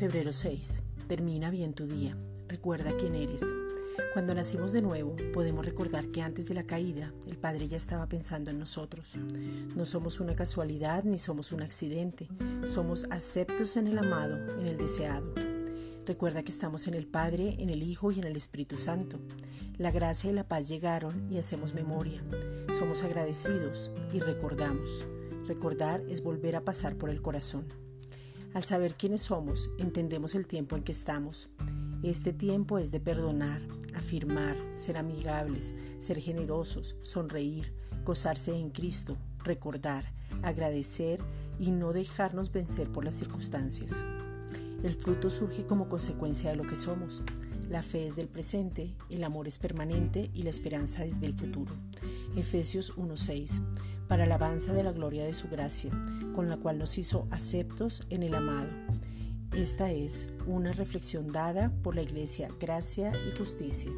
Número 6. Termina bien tu día. Recuerda quién eres. Cuando nacimos de nuevo, podemos recordar que antes de la caída, el Padre ya estaba pensando en nosotros. No somos una casualidad ni somos un accidente. Somos aceptos en el amado, en el deseado. Recuerda que estamos en el Padre, en el Hijo y en el Espíritu Santo. La gracia y la paz llegaron y hacemos memoria. Somos agradecidos y recordamos. Recordar es volver a pasar por el corazón. Al saber quiénes somos, entendemos el tiempo en que estamos. Este tiempo es de perdonar, afirmar, ser amigables, ser generosos, sonreír, gozarse en Cristo, recordar, agradecer y no dejarnos vencer por las circunstancias. El fruto surge como consecuencia de lo que somos. La fe es del presente, el amor es permanente y la esperanza es del futuro. Efesios 1:6 para alabanza de la gloria de su gracia, con la cual nos hizo aceptos en el amado esta es una reflexión dada por la Iglesia Gracia y Justicia.